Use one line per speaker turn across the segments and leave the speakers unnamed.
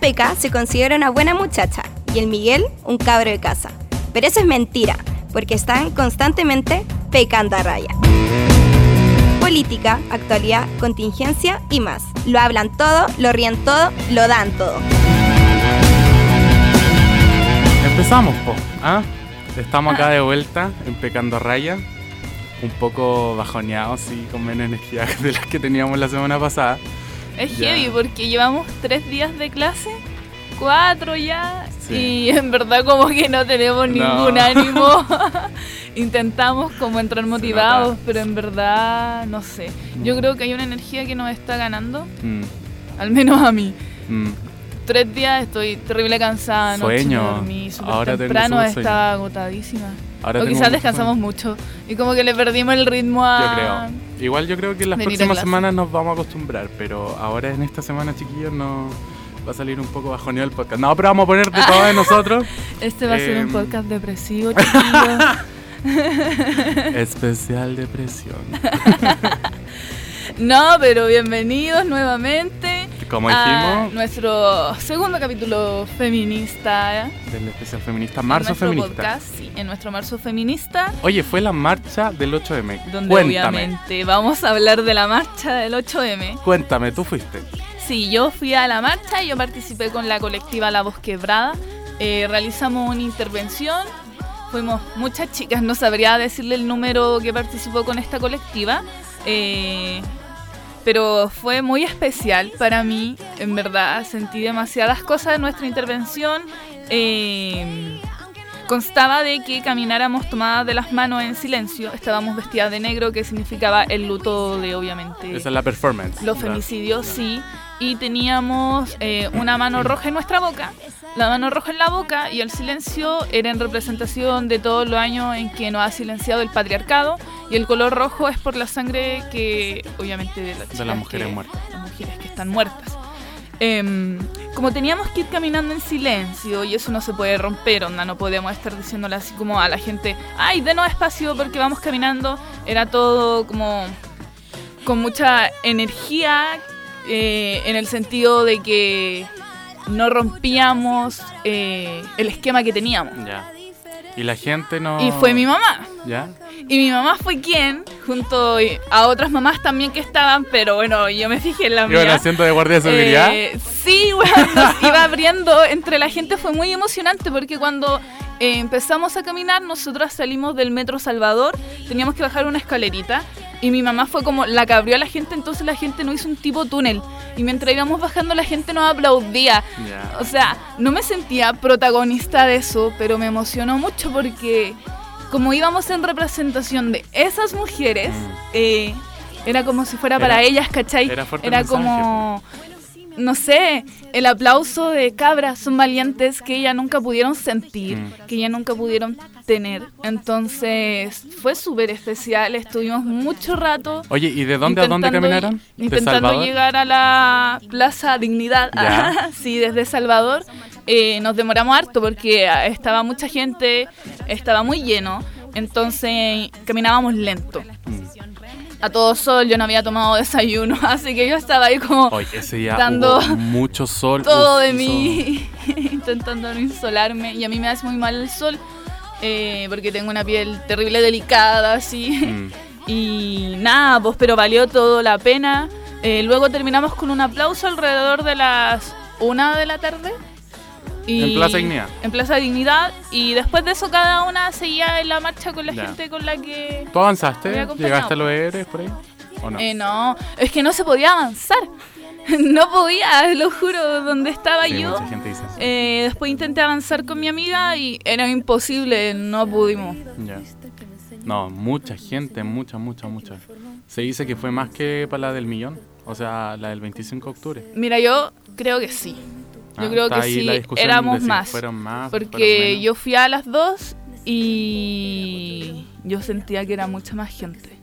Peca se considera una buena muchacha y el Miguel un cabro de casa. Pero eso es mentira, porque están constantemente pecando a raya. Política, actualidad, contingencia y más. Lo hablan todo, lo ríen todo, lo dan todo.
Empezamos, po. ¿ah? Estamos acá de vuelta en Pecando a Raya. Un poco bajoneados y con menos energía de las que teníamos la semana pasada.
Es
Ya.
heavy porque llevamos tres días de clase, cuatro ya,
Sí.
y en verdad como que no tenemos
No.
ningún ánimo. Intentamos como entrar motivados, pero en verdad no sé. Yo creo que hay una energía que nos está ganando,
Mm,
al menos a mí.
mm.
Tres días estoy terrible cansada, no dormí súper temprano, estaba agotadísima.
Ahora
o quizás
un-
descansamos mucho y como que le perdimos el ritmo a...
Yo creo. Igual yo creo que en las próximas semanas nos vamos a acostumbrar, pero ahora en esta semana, chiquillos, no va a salir un poco bajoneado el podcast. No, pero vamos a poner de todo de nosotros.
Este va a ser un
Em.
podcast depresivo, chiquillos.
Especial depresión.
No, pero bienvenidos nuevamente
Como
a
dijimos,
nuestro segundo capítulo feminista ¿eh?
del especial feminista,
en
Marzo
nuestro
Feminista.
podcast, sí, en nuestro marzo feminista,
Oye, fue la marcha del 8M.
donde
Cuéntame.
obviamente vamos a hablar de la marcha del 8M.
Cuéntame, tú fuiste.
Sí, yo fui a la marcha y yo participé con la colectiva La Voz Quebrada. Eh, realizamos una intervención. Fuimos muchas chicas, no sabría decirle el número que participó con esta colectiva. eh, pero fue muy especial para mí, en verdad. Sentí demasiadas cosas en nuestra intervención. eh, constaba de que camináramos tomadas de las manos en silencio. Estábamos vestidas de negro, que significaba el luto de, obviamente,
Esa es la performance.
los femicidios, sí. Y teníamos eh, una mano roja en nuestra boca, la mano roja en la boca y el silencio era en representación de todos los años en que nos ha silenciado el patriarcado. Y el color rojo es por la sangre que, obviamente, de, las
De las mujeres
que-
muertas.
Las mujeres que están muertas. Em, como teníamos que ir caminando en silencio y eso no se puede romper, onda, no podemos estar diciéndole así como a la gente, ay, denos espacio porque vamos caminando, era todo como con mucha energía eh, en el sentido de que no rompíamos eh, el esquema que teníamos.
Y la gente no.
Y fue mi mamá.
¿Ya?
Y mi mamá fue quien, junto a otras mamás también que estaban, pero bueno, yo me fijé en la
Iba el
mía.
asiento de guardia de seguridad.
Eh, sí, bueno, nos iba abriendo entre la gente, fue muy emocionante porque cuando eh, empezamos a caminar, nosotras salimos del Metro Salvador, teníamos que bajar una escalerita y mi mamá fue como la que abrió a la gente, entonces la gente no hizo un tipo túnel y mientras íbamos bajando la gente nos aplaudía. O sea, no me sentía protagonista de eso, pero me emocionó mucho porque como íbamos en representación de esas mujeres,
Mm.
eh, era como si fuera para
Era-
ellas, ¿cachai?
era
Era
mensaje,
como, no sé, el aplauso de cabras, son valientes que ellas nunca pudieron sentir,
Mm.
que ellas nunca pudieron tener. Entonces fue súper especial, estuvimos mucho rato.
Oye, ¿y de dónde a dónde caminaron? ¿De
Intentando llegar a la Plaza Dignidad. Sí, desde Salvador. Eh, nos demoramos harto porque ah, estaba mucha gente, estaba muy lleno. Entonces caminábamos lento. A todo sol, yo no había tomado desayuno, así que yo estaba ahí como
Oye, ese día
Dando
mucho sol.
todo
uf,
de mí, intentando no insolarme. Y a mí me hace muy mal el sol, eh, porque tengo una piel terrible delicada, así.
Mm.
Y nada, pues pero valió todo la pena. Eh, luego terminamos con un aplauso alrededor de las una de la tarde. Y-
En Plaza Dignidad.
En Plaza Dignidad. Y después de eso cada una seguía en la marcha con la
Ya.
gente con la que...
¿Tú avanzaste? ¿Llegaste a los ERES por ahí? ¿O no?
Eh, no, es que no se podía avanzar. no podía, lo juro, donde estaba
Sí,
yo.
mucha gente dice eso.
Eh, después intenté avanzar con mi amiga y era imposible, no pudimos.
Ya. No, mucha gente, mucha, mucha, mucha. Se dice que fue más que para la del millón, o sea, la del 25 de octubre.
Mira, yo creo que sí. Yo
Ah,
creo que sí, éramos
si
más. Porque yo fui a las dos y yo sentía que era mucha más gente.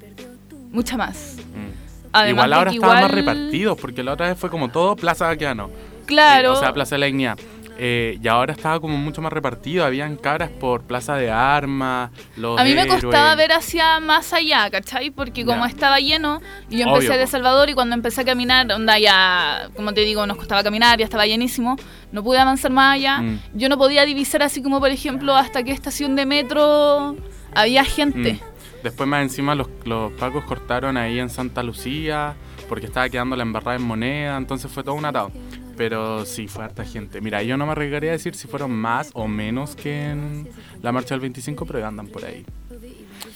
Mucha más.
Mm.
Además
igual ahora estaban más repartidos, porque la otra vez fue como todo Plaza Baqueano.
Claro.
Eh, o sea, Plaza de la Dignidad. Eh, y ahora estaba como mucho más repartido. Habían cabras por Plaza de Armas, los
A mí me
héroes.
costaba ver hacia más allá, ¿cachai? Porque como estaba lleno, y yo empecé
Obvio,
de. Salvador y cuando empecé a caminar, onda ya, como te digo, nos costaba caminar, ya estaba llenísimo, no pude avanzar más allá.
Mm.
Yo no podía divisar así como, por ejemplo, hasta qué estación de metro había gente.
Mm. Después más encima los, los pacos cortaron ahí en Santa Lucía porque estaba quedando la embarrada en moneda, entonces fue todo un atado. Pero sí, fue harta gente. Mira, yo no me arriesgaría a decir si fueron más o menos que en la marcha del 25, pero andan por ahí.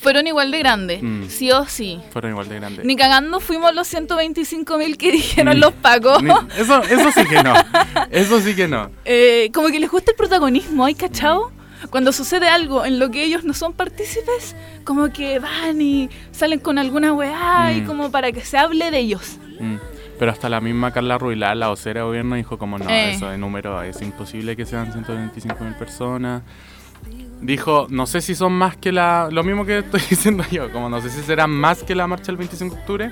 Fueron igual de grandes,
Mm.
sí o sí.
Fueron igual de grandes.
Ni cagando fuimos los 125 mil que dijeron
Ni-
los pacos.
Ni- eso, eso sí que no. Eso sí que no.
Eh, como que les gusta el protagonismo, ¿hay cachao? Cuando sucede algo en lo que ellos no son partícipes, como que van y salen con alguna weá y
Mm.
como para que se hable de ellos.
Pero hasta la misma Carla Ruilar, la vocera de gobierno, dijo como no,
Eh.
eso de número es imposible que sean 125 mil personas. Dijo, no sé si son más que la... Lo mismo que estoy diciendo yo, como no sé si serán más que la marcha del 25 de octubre,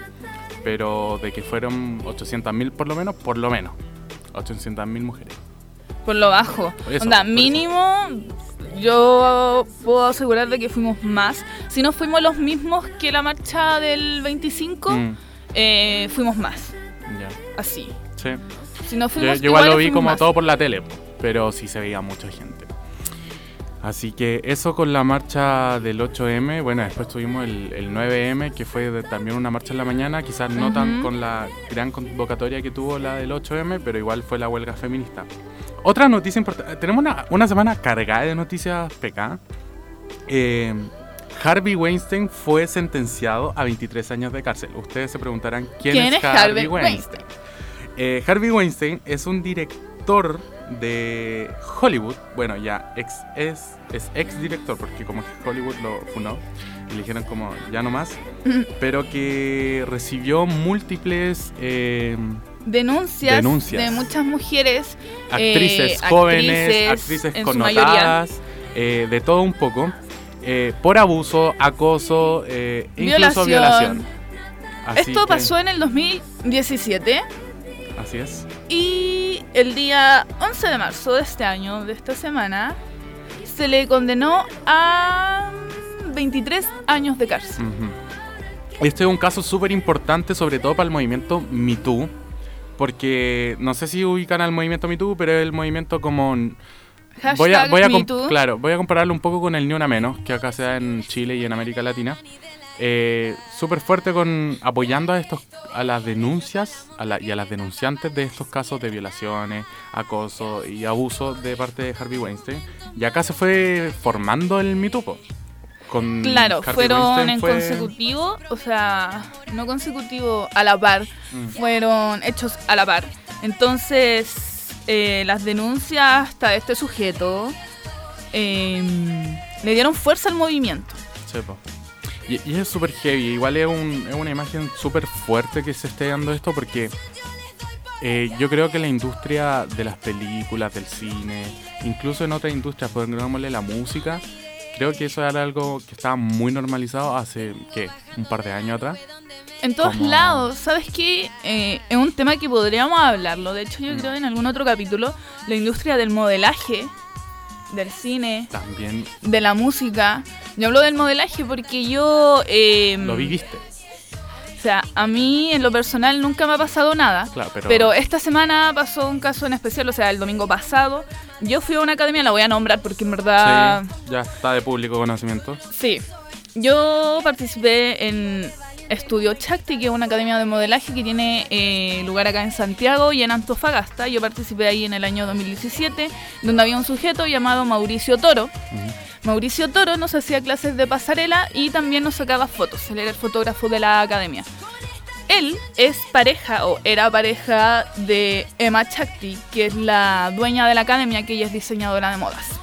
pero de que fueron 800 mil por lo menos, por lo menos. 800 mil mujeres.
Por lo bajo.
Eso,
Onda, mínimo, yo puedo asegurar de que fuimos más. Si no fuimos los mismos que la marcha del 25,
Mm,
eh, fuimos más.
Ya,
Así.
sí.
Si no fuimos
yo igual lo vi como
más.
todo por la tele, pero sí se veía mucha gente. Así que eso con la marcha del 8M. Bueno, después tuvimos el, el 9M, que fue de- también una marcha en la mañana. Quizás no tan con la gran convocatoria que tuvo la del 8M, pero igual fue la huelga feminista. Otra noticia importante. Tenemos una, una semana cargada de noticias PK. Eh, Harvey Weinstein fue sentenciado a 23 años de cárcel. Ustedes se preguntarán quién,
¿Quién es Harvey Weinstein?
eh, Harvey Weinstein es un director de Hollywood. Bueno, ya ex, es, es ex director, porque como Hollywood lo funó dijeron como ya no más. pero que recibió múltiples eh,
Denuncias,
Denuncias.
de muchas mujeres.
actrices
eh,
jóvenes,
actrices,
actrices
en su mayoría.
connotadas, eh, de todo un poco. Eh, por abuso, acoso, eh, incluso
Violación.
violación. Así
Esto
que-
pasó en el 2017
Así es.
y el día 11 de marzo de este año, de esta semana, se le condenó a 23 años de cárcel.
Este es un caso súper importante, sobre todo para el movimiento MeToo, porque no sé si ubican al movimiento MeToo, pero es el movimiento como...
Hashtag
Voy a, voy, a claro, voy a compararlo un poco con el Ni Una Menos, que acá se da en Chile y en América Latina. Eh, súper fuerte con apoyando a estos a las denuncias a la- y a las denunciantes de estos casos de violaciones, acoso y abuso de parte de Harvey Weinstein. Y acá se fue formando el MeToo. po. Con
Claro,
Harvey
fueron en
fue-
consecutivo, o sea, no consecutivo a la par,
Mm.
fueron hechos a la par. Entonces, eh, las denuncias hasta este sujeto eh, le dieron fuerza al movimiento.
Y, y es súper heavy, igual es, un- es una imagen súper fuerte que se esté dando esto porque eh, yo creo que la industria de las películas, del cine, incluso en otras industrias, pongámosle la música, creo que eso era algo que estaba muy normalizado hace, ¿qué? Un par de años atrás.
En todos
Como-
lados, ¿sabes qué? Eh, es un tema que podríamos hablarlo. De hecho, yo
Mm.
creo en algún otro capítulo, la industria del modelaje, del cine,
También
de la música. Yo hablo del modelaje porque yo... eh,
lo viviste,
O sea, a mí en lo personal nunca me ha pasado nada.
claro, pero...
Pero esta semana pasó un caso en especial, o sea, el domingo pasado. Yo fui a una academia, la voy a nombrar porque en verdad...
Sí, ya está de público conocimiento.
Sí. Yo participé en Estudio Chakti, que es una academia de modelaje que tiene eh, lugar acá en Santiago y en Antofagasta. Yo participé ahí en el año 2017, donde había un sujeto llamado Mauricio Toro. Mauricio Toro nos hacía clases de pasarela y también nos sacaba fotos. Él era el fotógrafo de la academia. Él es pareja o era pareja de Emma Chakti, que es la dueña de la academia, que ella es diseñadora de modas.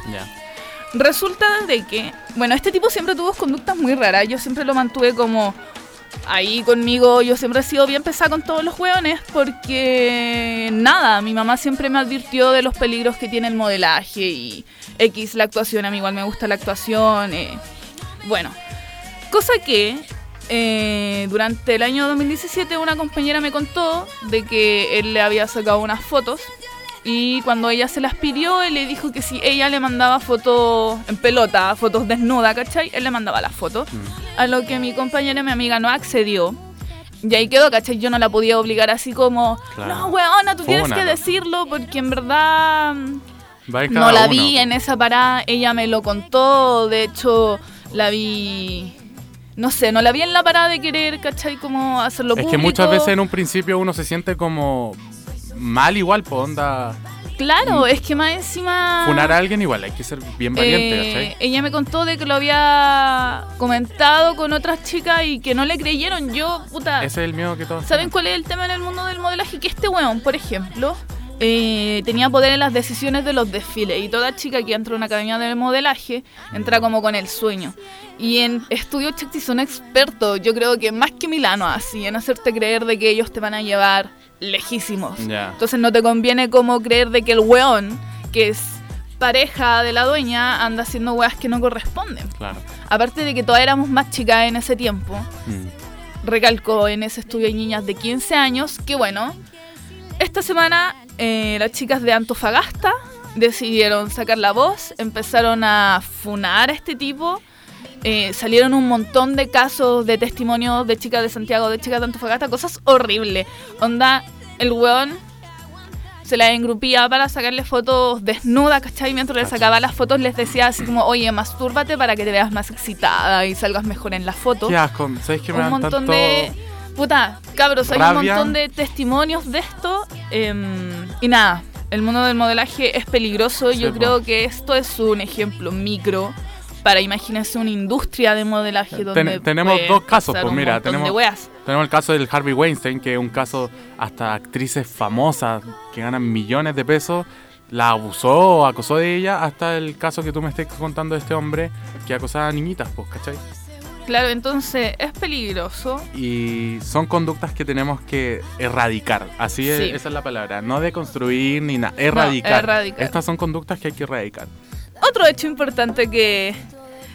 Resulta de que, bueno, este tipo siempre tuvo conductas muy raras. Yo siempre lo mantuve como ahí conmigo. Yo siempre he sido bien pesada con todos los hueones porque nada, mi mamá siempre me advirtió de los peligros que tiene el modelaje y X la actuación. A mí igual me gusta la actuación. eh. Bueno, cosa que eh, durante el año 2017 una compañera me contó de que él le había sacado unas fotos Y cuando ella se las pidió, él le dijo que si ella le mandaba fotos en pelota, fotos desnuda, ¿cachai? Él le mandaba las fotos.
Mm.
A lo que mi compañera, mi amiga, no accedió. Y ahí quedó, ¿cachai? Yo no la podía obligar así como,
Claro.
no, weona, tú tienes que decirlo porque en verdad mm, no la
uno.
vi en esa parada, ella me lo contó, de hecho la vi, no sé, no la vi en la parada de querer, ¿cachai? Como hacerlo
Es que
público.
muchas veces en un principio uno se siente como mal igual, pues onda.
Claro, es que más encima...
Funar a alguien igual, hay que ser bien valiente,
Eh,
¿cachai?
ella me contó de que lo había comentado con otras chicas y que no le creyeron. Yo, puta,
Ese es el miedo que todos
¿saben cuál es el tema en el mundo del modelaje? Que este weón, por ejemplo, eh, tenía poder en las decisiones de los desfiles y toda chica que entra a una academia de modelaje entra como con el sueño. Y en Estudio Checti son expertos, yo creo que más que Milano así, en hacerte creer de que ellos te van a llevar lejísimos.
Ya.
Entonces no te conviene como creer de que el weón, que es pareja de la dueña, anda haciendo weas que no corresponden.
Claro.
Aparte de que todas éramos más chicas en ese tiempo,
Mm.
recalco en ese estudio hay niñas de 15 años, que bueno, esta semana eh, las chicas de Antofagasta decidieron sacar la voz, empezaron a funar a este tipo. Eh, salieron un montón de casos de testimonios de chicas de Santiago, de chicas de Antofagasta, cosas horribles. Onda, el weón se la engrupía para sacarle fotos desnudas, ¿cachai? Mientras le sacaba las fotos les decía así como, oye, mastúrbate para que te veas más excitada y salgas mejor en la foto
Qué asco, ¿sabes qué me
un montón
tanto...
de. Puta, cabros, hay un montón de testimonios de esto. em, y nada, el mundo del modelaje es peligroso.
Sí,
Yo
po.
creo que esto es un ejemplo micro para imagínense una industria de modelaje donde.
Ten- tenemos dos casos, pues mira, tenemos-. Tenemos el caso del Harvey Weinstein, que es un caso hasta actrices famosas que ganan millones de pesos, la abusó o acosó de ella, hasta el caso que tú me estés contando de este hombre que acosaba a niñitas, pues, ¿cachai?
Claro, entonces es peligroso.
Y son conductas que tenemos que erradicar, así es, esa es la palabra, no deconstruir ni nada, erradicar.
erradicar.
Estas son conductas que hay que erradicar.
Otro hecho importante que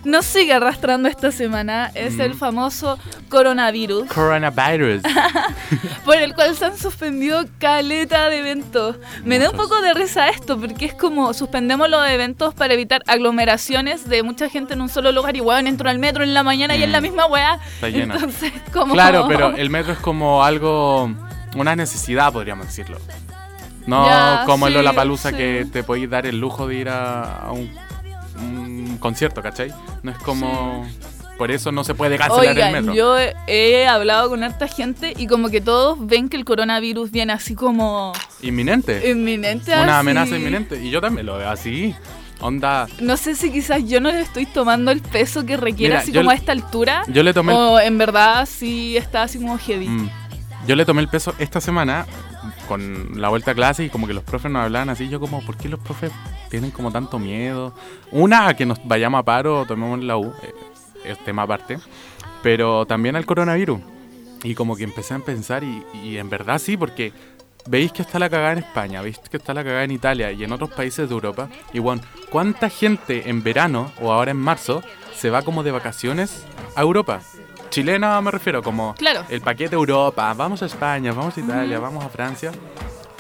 nos sigue arrastrando esta semana es
Mm.
el famoso coronavirus.
Coronavirus.
por el cual se han suspendido caleta de eventos. Me da un poco de risa esto, porque es como suspendemos los eventos para evitar aglomeraciones de mucha gente en un solo lugar y weón, entro al metro en la mañana y es la
Mm.
misma weá.
Está lleno.
Entonces, como...
Claro, pero el metro es como algo, una necesidad, podríamos decirlo. No
Ya,
como el
sí,
Lollapalooza
sí.
que te podéis dar el lujo de ir a, a un, un concierto, ¿cachai? No es como... Por eso no se puede cancelar el
Oigan,
metro.
yo he, hablado con harta gente y como que todos ven que el coronavirus viene así como
Inminente.
inminente.
Una
así.
amenaza inminente. Y yo también lo veo así. Onda...
No sé si quizás yo no le estoy tomando el peso que requiere
Mira,
así como a esta altura.
Yo le tomé el
O en verdad sí está así como heavy.
Mm. Yo le tomé el peso esta semana con la vuelta a clase y como que los profes nos hablaban así. Yo como, ¿por qué los profes tienen como tanto miedo? Una, a que nos vayamos a paro o tomemos la U, eh, es tema aparte. Pero también al coronavirus. Y como que empecé a pensar y, y en verdad sí, porque veis que está la cagada en España, veis que está la cagada en Italia y en otros países de Europa. Y bueno, ¿cuánta gente en verano o ahora en marzo se va como de vacaciones a Europa? Chilena me refiero, como
Claro.
el paquete Europa, vamos a España, vamos a Italia, vamos a Francia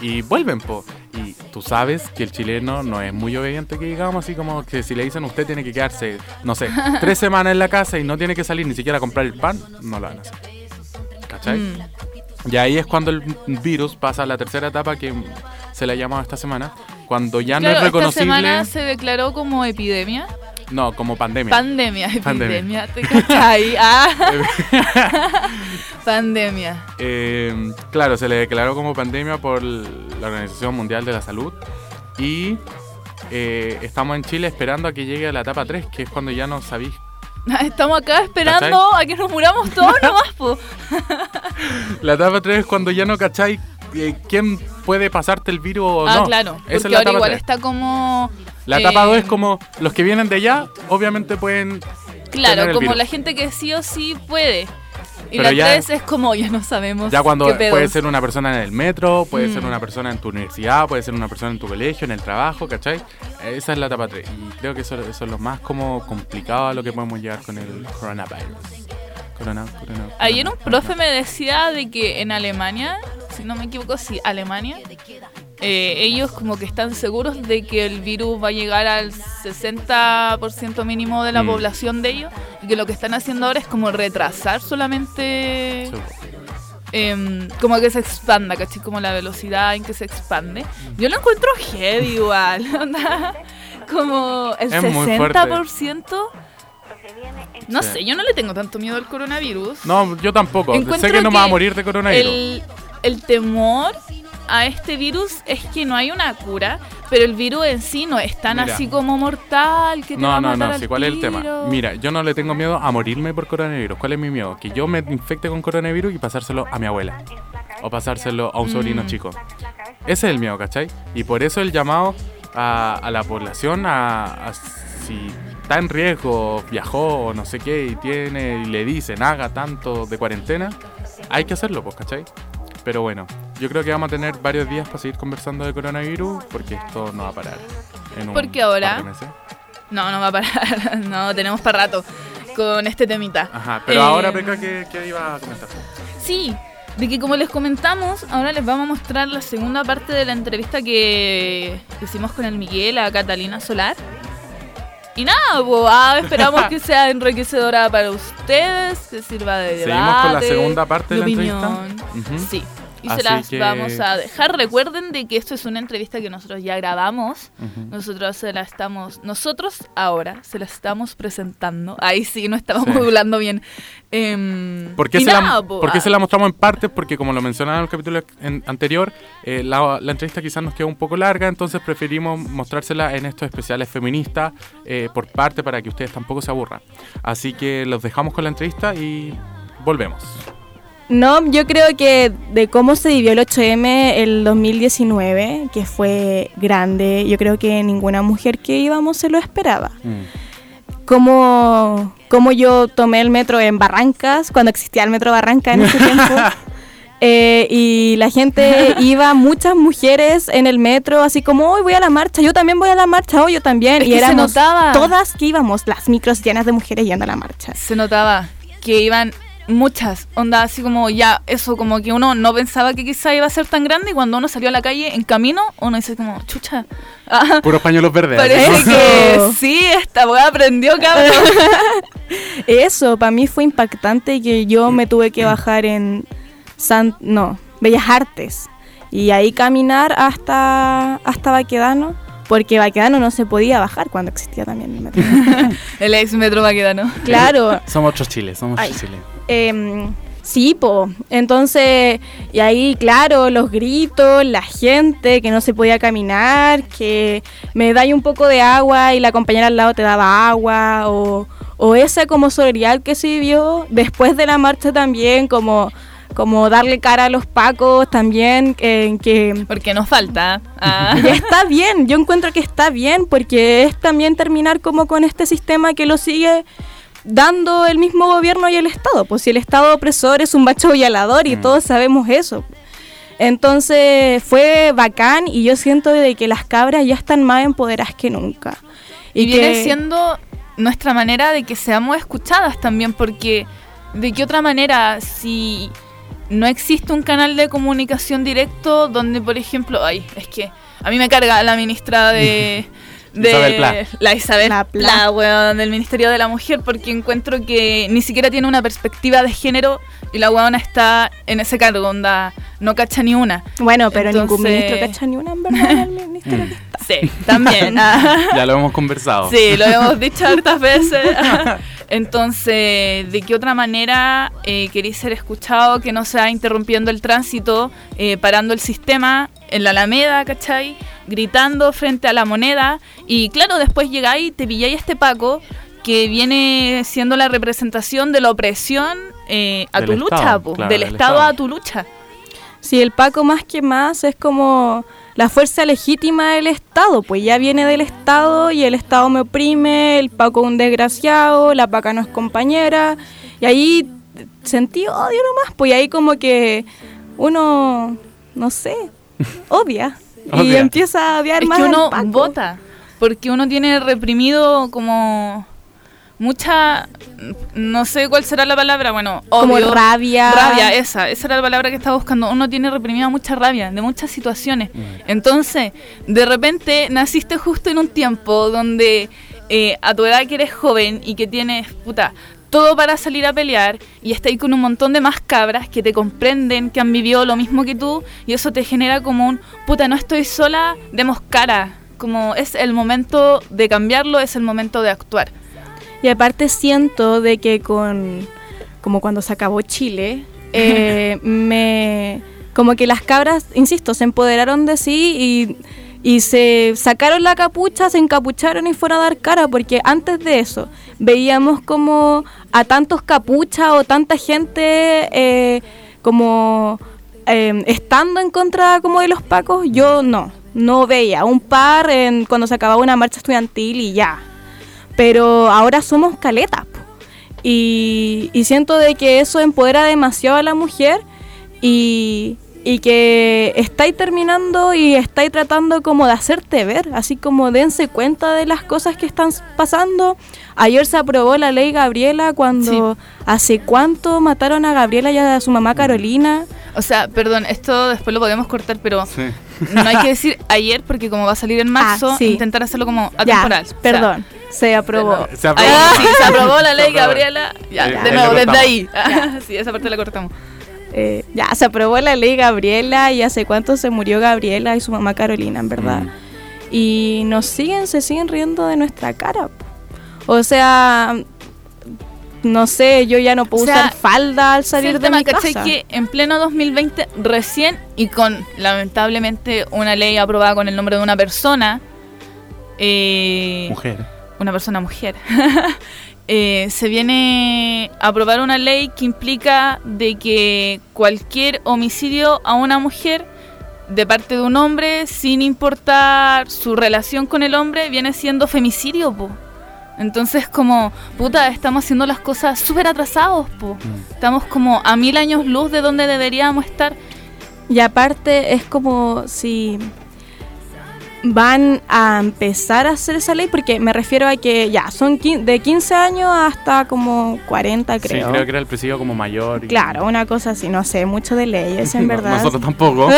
y vuelven, po. Y tú sabes que el chileno no es muy obediente que digamos, así como que si le dicen usted tiene que quedarse, no sé, tres semanas en la casa y no tiene que salir ni siquiera a comprar el pan, no lo van a hacer. ¿Cachai?
Mm.
Y ahí es cuando el virus pasa a la tercera etapa que se le ha llamado esta semana, cuando ya no es reconocible,
esta semana se declaró como epidemia.
No, como pandemia.
Pandemia,
Pandemia.
epidemia. ¿Te cachai? Ah. Pandemia.
Eh, claro, se le declaró como pandemia por la Organización Mundial de la Salud y eh, estamos en Chile esperando a que llegue a la etapa 3, que es cuando ya no sabéis.
Estamos acá esperando a que nos muramos todos nomás, po.
La etapa 3 es cuando ya no cacháis eh, quién puede pasarte el virus o
ah,
no.
claro.
Esa es
Porque
la
ahora igual
3.
está como.
La etapa
eh,
2 es como los que vienen de allá, obviamente pueden.
Claro, como
virus.
la gente que sí o sí puede. Y
Pero
la
ya-
3 es como ya no sabemos.
Ya cuando
qué pedos.
puede ser una persona en el metro, puede
Mm.
ser una persona en tu universidad, puede ser una persona en tu colegio, en el trabajo, ¿cachai? Esa es la etapa 3. Y creo que eso, eso es lo más como complicado a lo que podemos llegar con el coronavirus. Corona, corona,
Ayer un
corona,
profe me decía de que en Alemania, si no me equivoco, sí, Alemania, eh, ellos como que están seguros de que el virus va a llegar al 60% mínimo de la
Mm.
población de ellos y que lo que están haciendo ahora es como retrasar solamente
Sí.
em, como que se expanda, ¿cachai? Como la velocidad en que se expande. Yo lo encuentro heavy igual, onda. Como el
Es muy fuerte.
60%. No
Sí.
sé, yo no le tengo tanto miedo al coronavirus.
No, yo tampoco.
Encuentro
sé que no me va a morir de coronavirus.
El, el temor a este virus es que no hay una cura, pero el virus en sí no es tan
Mira.
así como mortal que te va
No,
a
no,
matar
no,
al
sí, ¿cuál es el tema?
tiro.
Mira, yo no le tengo miedo a morirme por coronavirus. ¿Cuál es mi miedo? Que yo me infecte con coronavirus y pasárselo a mi abuela. O pasárselo a un sobrino
Mm.
chico. Ese es el miedo, ¿cachai? Y por eso el llamado a, a la población a, a si está en riesgo, viajó o no sé qué y tiene y le dicen haga tanto de cuarentena, hay que hacerlo, pues, ¿cachai? Pero bueno, yo creo que vamos a tener varios días para seguir conversando de coronavirus porque esto no va a parar. En un
Porque ahora-
par de meses.
No, no va a parar. No, tenemos para rato con este temita.
Ajá, pero
Eh,
ahora, Peca, ¿qué, qué iba a comentar?
Sí, de que como les comentamos, ahora les vamos a mostrar la segunda parte de la entrevista que hicimos con el Miguel a Catalina Solar. Y nada, pues, ah, esperamos que sea enriquecedora para ustedes, que sirva de debate.
Seguimos con la segunda parte de la
opinión.
entrevista.
Sí. Y
Así
se las
que-
vamos a dejar. Recuerden de que esto es una entrevista que nosotros ya grabamos.
Ujú.
Nosotros se la estamos, nosotros ahora se la estamos presentando. Ahí sí, no estamos
Sí.
modulando bien. Em,
¿Por qué, se,
nada,
la,
po,
por qué
ah,
se la mostramos en partes? Porque como lo mencionaba en el capítulo en- anterior, eh, la, la entrevista quizás nos quedó un poco larga, entonces preferimos mostrársela en estos especiales feministas eh, por parte para que ustedes tampoco se aburran. Así que los dejamos con la entrevista y volvemos.
No, yo creo que de cómo se vivió el 8M el 2019, que fue grande, yo creo que ninguna mujer que íbamos se lo esperaba. Como, como yo tomé el metro en Barrancas, cuando existía el metro Barranca en ese tiempo. eh, y la gente iba, muchas mujeres en el metro, así como, hoy voy a la marcha, yo también voy a la marcha, hoy yo también.
Es
y
se notaba.
todas que íbamos, las micros llenas de mujeres yendo a la marcha.
Se notaba que iban muchas, onda así como ya, eso como que uno no pensaba que quizá iba a ser tan grande y cuando uno salió a la calle en camino, uno dice como, chucha, ah,
Puros pañuelos verdes.
parece que sí, esta weá aprendió, cabrón.
Eso, para mí fue impactante que yo me tuve que bajar en San, no, Bellas Artes y ahí caminar hasta hasta Baquedano, porque Baquedano no se podía bajar cuando existía también el metro.
El ex metro vaquedano.
claro,
Somos otros Chile, somos otros Chile.
em, sí, po. Entonces, y ahí, claro, los gritos, la gente, que no se podía caminar, que me dais un poco de agua y la compañera al lado te daba agua, o, o esa como solidaridad que se vivió después de la marcha también, como, como darle cara a los pacos también, en que
Porque nos falta. ah.
y está bien, yo encuentro que está bien porque es también terminar como con este sistema que lo sigue dando el mismo gobierno y el Estado. Pues si el Estado opresor es un macho violador y
Mm.
todos sabemos eso. Entonces fue bacán y yo siento de que las cabras ya están más empoderadas que nunca.
Y, viene
que-
siendo nuestra manera de que seamos escuchadas también, porque de qué otra manera, si no existe un canal de comunicación directo donde, por ejemplo, ay, es que a mí me carga la ministra de... de
Isabel Pla.
La Isabel
La
Pla,
Pla.
weón, del Ministerio de la Mujer, porque encuentro que ni siquiera tiene una perspectiva de género y la weona está en ese cargo, onda, no cacha ni una.
Bueno, pero ningún ministro cacha ni una en verdad. el ministerio que está.
Sí, también.
Ya lo hemos conversado.
Sí, lo hemos dicho hartas veces. Entonces, ¿de qué otra manera eh, queréis ser escuchado que no sea interrumpiendo el tránsito, eh, parando el sistema en la Alameda, ¿cachai? Gritando frente a la moneda. Y claro, después llegáis y te pilláis a este Paco que viene siendo la representación de la opresión eh, a
Del
tu
Estado,
lucha, po,
claro,
del
del
Estado
Estado.
a tu lucha.
Sí, el Paco más que más es como la fuerza legítima del Estado, pues ya viene del Estado y el Estado me oprime, el Paco es un desgraciado, la Paca no es compañera, y ahí sentí odio nomás, pues y ahí como que uno, no sé, odia. Y empieza a odiar
Es
más
que
al
uno
Paco.
vota, porque uno tiene reprimido como mucha, no sé cuál será la palabra, bueno,
Como
obvio.
rabia.
Rabia, esa, esa era la palabra que estaba buscando. Uno tiene reprimida mucha rabia de muchas situaciones. Entonces, de repente naciste justo en un tiempo donde eh, a tu edad que eres joven y que tienes, puta, todo para salir a pelear y estás ahí con un montón de más cabras que te comprenden, que han vivido lo mismo que tú y eso te genera como un, puta, no estoy sola, demos cara. Como es el momento de cambiarlo, es el momento de actuar.
Y aparte siento de que con como cuando se acabó Chile, eh, me como que las cabras, insisto, se empoderaron de sí y, y se sacaron la capucha, se encapucharon y fueron a dar cara, porque antes de eso veíamos como a tantos capuchas o tanta gente eh, como eh, estando en contra como de los pacos, yo no, no veía. Un par en, cuando se acababa una marcha estudiantil y ya, pero ahora somos caletas. Y, y siento de que eso empodera demasiado a la mujer y, y que estáis terminando y estáis tratando como de hacerte ver, así como dense cuenta de las cosas que están pasando. Ayer se aprobó la ley Gabriela cuando hace cuánto mataron a Gabriela y a su mamá Carolina.
O sea, perdón, esto después lo podemos cortar, pero
Sí.
no hay que decir ayer porque como va a salir en marzo,
Ah, sí.
intentar hacerlo como
Ya,
atemporal. O sea,
perdón, se aprobó.
Se aprobó.
Ahí sí, se aprobó la ley
aprobó.
Gabriela. Ya,
Eh,
de nuevo, desde ahí. sí, esa parte la cortamos.
Eh, ya, se aprobó la ley Gabriela y hace cuánto se murió Gabriela y su mamá Carolina, en verdad.
Mm.
Y nos siguen, se siguen riendo de nuestra cara. O sea, no sé, yo ya no puedo
O sea,
usar falda al salir de
tema,
mi
¿cachai?
casa.
Que en pleno 2020, recién y con lamentablemente una ley aprobada con el nombre de una persona, eh,
Mujer.
Una persona mujer, eh, se viene a aprobar una ley que implica de que cualquier homicidio a una mujer de parte de un hombre, sin importar su relación con el hombre, viene siendo femicidio, po. Entonces, como, puta, estamos haciendo las cosas súper atrasados, po. Estamos como a mil años luz de donde deberíamos estar.
Y aparte es como si van a empezar a hacer esa ley, porque me refiero a que ya, son quin- de 15 años hasta como 40 creo.
Sí, creo que era el presidio como mayor. y-
Claro, una cosa así, no sé mucho de leyes en
No,
verdad.
Nosotros tampoco.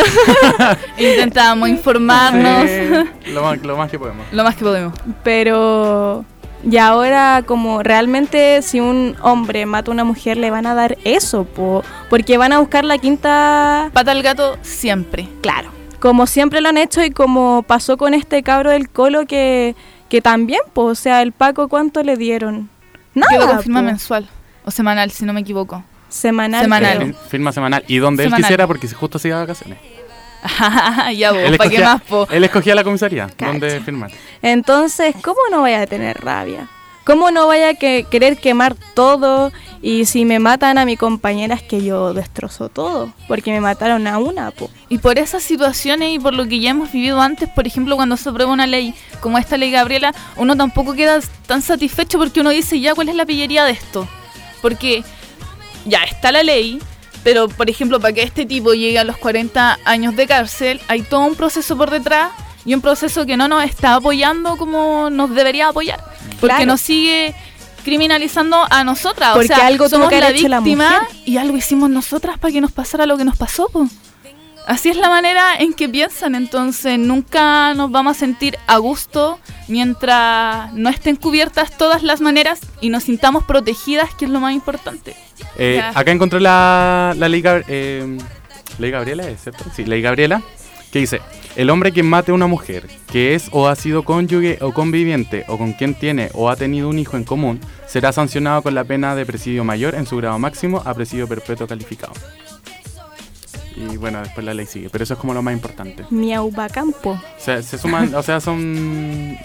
Intentábamos informarnos
Sí, lo, más, lo más que podemos.
lo más que podemos.
Pero y ahora como realmente si un hombre mata a una mujer le van a dar eso, po, porque van a buscar la quinta,
Pata al gato siempre.
claro, como siempre lo han hecho y como pasó con este cabro del colo que, que también, po, o sea, el Paco cuánto le dieron? Nada.
Firma
po.
mensual o semanal, si no me equivoco.
Semanal.
Semanal.
creo.
Firma semanal. Y donde él
Semanal.
quisiera, porque justo se iba de vacaciones.
ya vos,
Él
¿para qué
escogía,
más, po?
él escogía la comisaría
Cacha.
donde firmar.
Entonces, ¿cómo no vaya a tener rabia? ¿Cómo no vaya a que- querer quemar todo? Y si me matan a mi compañera es que yo destrozo todo, porque me mataron a una, po.
Y por esas situaciones y por lo que ya hemos vivido antes, por ejemplo, cuando se aprueba una ley como esta ley Gabriela, uno tampoco queda tan satisfecho porque uno dice, ya, ¿cuál es la pillería de esto? Porque ya está la ley, pero por ejemplo, para que este tipo llegue a los 40 años de cárcel, hay todo un proceso por detrás y un proceso que no nos está apoyando como nos debería apoyar. Porque
Claro.
nos sigue criminalizando a nosotras.
Porque
o sea,
algo
somos
que
la víctima y algo hicimos nosotras para que nos pasara lo que nos pasó. po. Así es la manera en que piensan, entonces nunca nos vamos a sentir a gusto mientras no estén cubiertas todas las maneras y nos sintamos protegidas, que es lo más importante.
Eh, acá encontré la, la ley, Gab- eh, ley Gabriela, ¿es cierto? Sí, ley Gabriela, que dice, el hombre que mate a una mujer, que es o ha sido cónyuge o conviviente, o con quien tiene o ha tenido un hijo en común, será sancionado con la pena de presidio mayor en su grado máximo a presidio perpetuo calificado. Y bueno, después la ley sigue, pero eso es como lo más importante.
Miaubacampo.
O sea, se suman, o sea, son.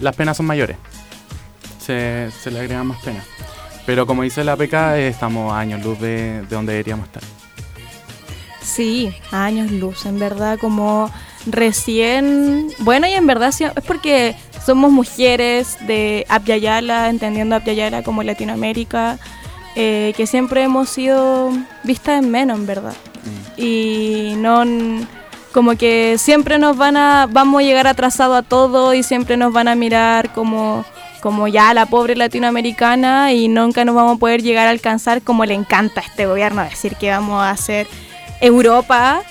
Las penas son mayores. Se, se le agregan más penas. Pero como dice la PK, eh, estamos a años luz de, de donde deberíamos estar.
Sí, años luz, en verdad, como recién... Bueno, y en verdad es porque somos mujeres de Abya entendiendo Abya como Latinoamérica, eh, que siempre hemos sido vistas en menos, en verdad. y no como que siempre nos van a vamos a llegar atrasado a todo y siempre nos van a mirar como como ya la pobre latinoamericana y nunca nos vamos a poder llegar a alcanzar como le encanta a este gobierno decir que vamos a hacer Europa.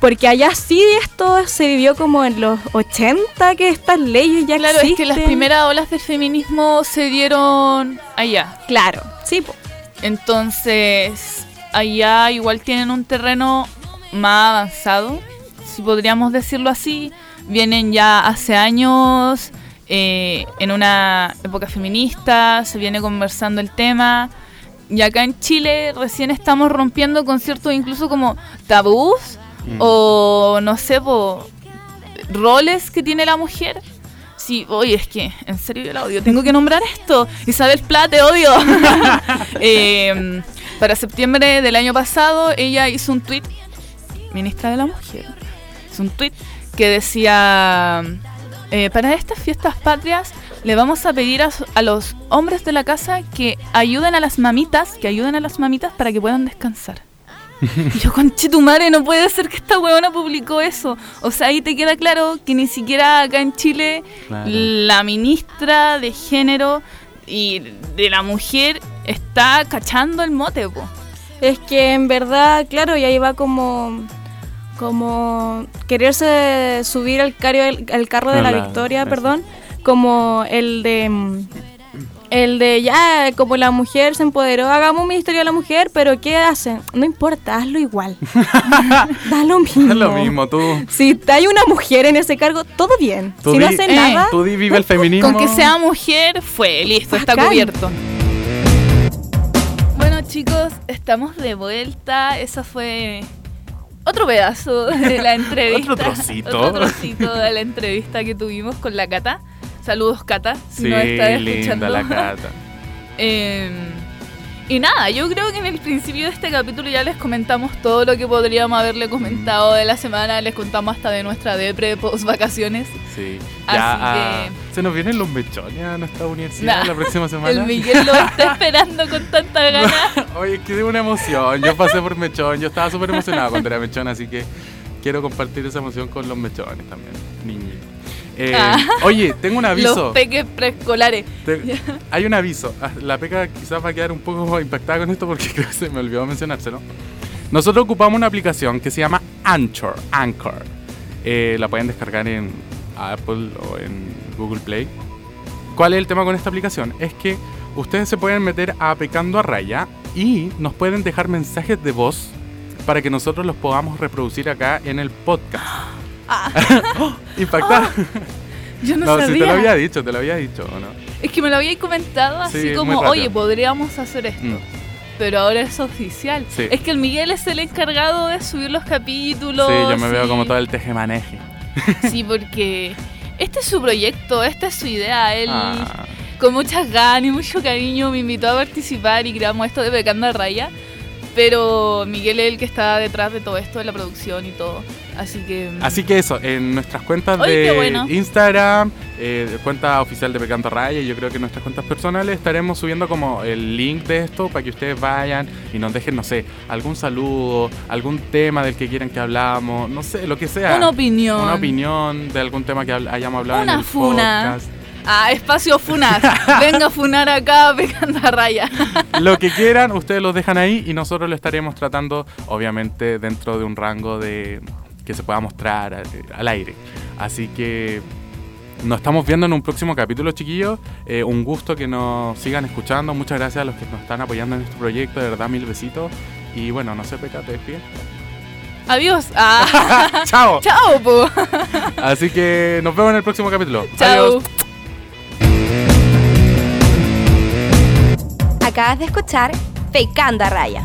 Porque allá sí esto se vivió como en los 80 que estas leyes ya
Claro, es que las
existen.
primeras olas del feminismo se dieron allá.
Claro, sí, po.
Entonces, allá igual tienen un terreno más avanzado, si podríamos decirlo así. Vienen ya hace años eh, en una época feminista, se viene conversando el tema. Y acá en Chile recién estamos rompiendo con ciertos incluso como tabús
Mm.
o no sé, po, roles que tiene la mujer. Sí, oye, es que, en serio yo la odio. Tengo que nombrar esto. Isabel Pla, te odio. Eh, para septiembre del año pasado, ella hizo un tweet, ministra de la Mujer, hizo un tweet que decía, eh, para estas fiestas patrias le vamos a pedir a, los hombres de la casa que ayuden a las mamitas, que ayuden a las mamitas para que puedan descansar. Y yo, conchetumare, no puede ser que esta huevona publicó eso. O sea, ahí te queda claro que ni siquiera acá en Chile
Claro.
la ministra de género y de la mujer está cachando el mote, po.
Es que en verdad, claro, y ahí va como como quererse subir al, carro al carro de la,
la-
victoria, perdón, como el de mm, el de ya, como la mujer se empoderó, hagamos un ministerio de la mujer, pero ¿qué hacen? No importa, hazlo igual. da lo mismo.
Es lo mismo, tú.
Si hay una mujer en ese cargo, todo bien.
Tú
si no
di-
hace
eh,
nada,
Tú di vive el feminismo.
Con que sea mujer, fue, listo, está
Bacán.
cubierto. Bueno, chicos, estamos de vuelta. Esa fue otro pedazo de la entrevista.
Otro trocito.
Otro trocito de la entrevista que tuvimos con la Cata. Saludos, Cata, si
Sí,
nos estás escuchando.
la cata.
Eh, y nada, yo creo que en el principio de este capítulo ya les comentamos todo lo que podríamos haberle comentado de la semana. Les contamos hasta de nuestra depre post vacaciones.
Sí.
Así
Ya, ah,
que-
se nos vienen los mechones a nuestra universidad
Nah,
la próxima semana.
El Miguel lo está esperando con tanta ganas.
Oye, es que es una emoción. Yo pasé por mechón. Yo estaba súper emocionado cuando era mechón, así que quiero compartir esa emoción con los mechones también, niños. Eh,
Ah.
Oye, tengo un aviso.
Los peques preescolares.
Te- hay un aviso. Ah, La peca quizás va a quedar un poco impactada con esto porque creo que se me olvidó mencionárselo. Nosotros ocupamos una aplicación que se llama Anchor. Anchor. Eh, la pueden descargar en Apple o en Google Play. ¿Cuál es el tema con esta aplicación? Es que ustedes se pueden meter a Pecando a Raya y nos pueden dejar mensajes de voz para que nosotros los podamos reproducir acá en el podcast. Oh, impactada.
Yo no,
no,
sabía.
si te lo había dicho, te lo había dicho, ¿o no?
Es que me lo habíais comentado
Sí,
así como, oye, podríamos hacer esto.
Mm.
Pero ahora es oficial.
Sí.
Es que el Miguel es el encargado de subir los capítulos.
Sí, yo me veo como todo el tejemaneje.
Sí, porque este es su proyecto, esta es su idea. Él,
Ah,
con muchas ganas y mucho cariño, me invitó a participar y creamos esto de Becando a Raya. Pero Miguel es el que está detrás de todo esto, de la producción y todo. Así que. mm,
Así que eso, en nuestras cuentas de
bueno.
Instagram, eh, cuenta oficial de Pecando Raya, y yo creo que en nuestras cuentas personales estaremos subiendo como el link de esto para que ustedes vayan y nos dejen, no sé, algún saludo, algún tema del que quieran que hablamos, no sé, lo que sea.
Una opinión.
Una opinión de algún tema que hayamos hablado
Una
en el
funa.
podcast.
Ah, espacio Funas. Venga a funar acá, Becando a Raya.
Lo que quieran, ustedes los dejan ahí y nosotros lo estaremos tratando, obviamente, dentro de un rango de que se pueda mostrar al aire. Así que nos estamos viendo en un próximo capítulo, chiquillos. Eh, un gusto que nos sigan escuchando. Muchas gracias a los que nos están apoyando en este proyecto. De verdad, mil besitos. Y bueno, no sé, Peca, te despides.
Adiós. Ah,
¡Chao!
chao, po.
Así que nos vemos en el próximo capítulo.
Chao.
Adiós.
Acabas de escuchar Pecando a Raya.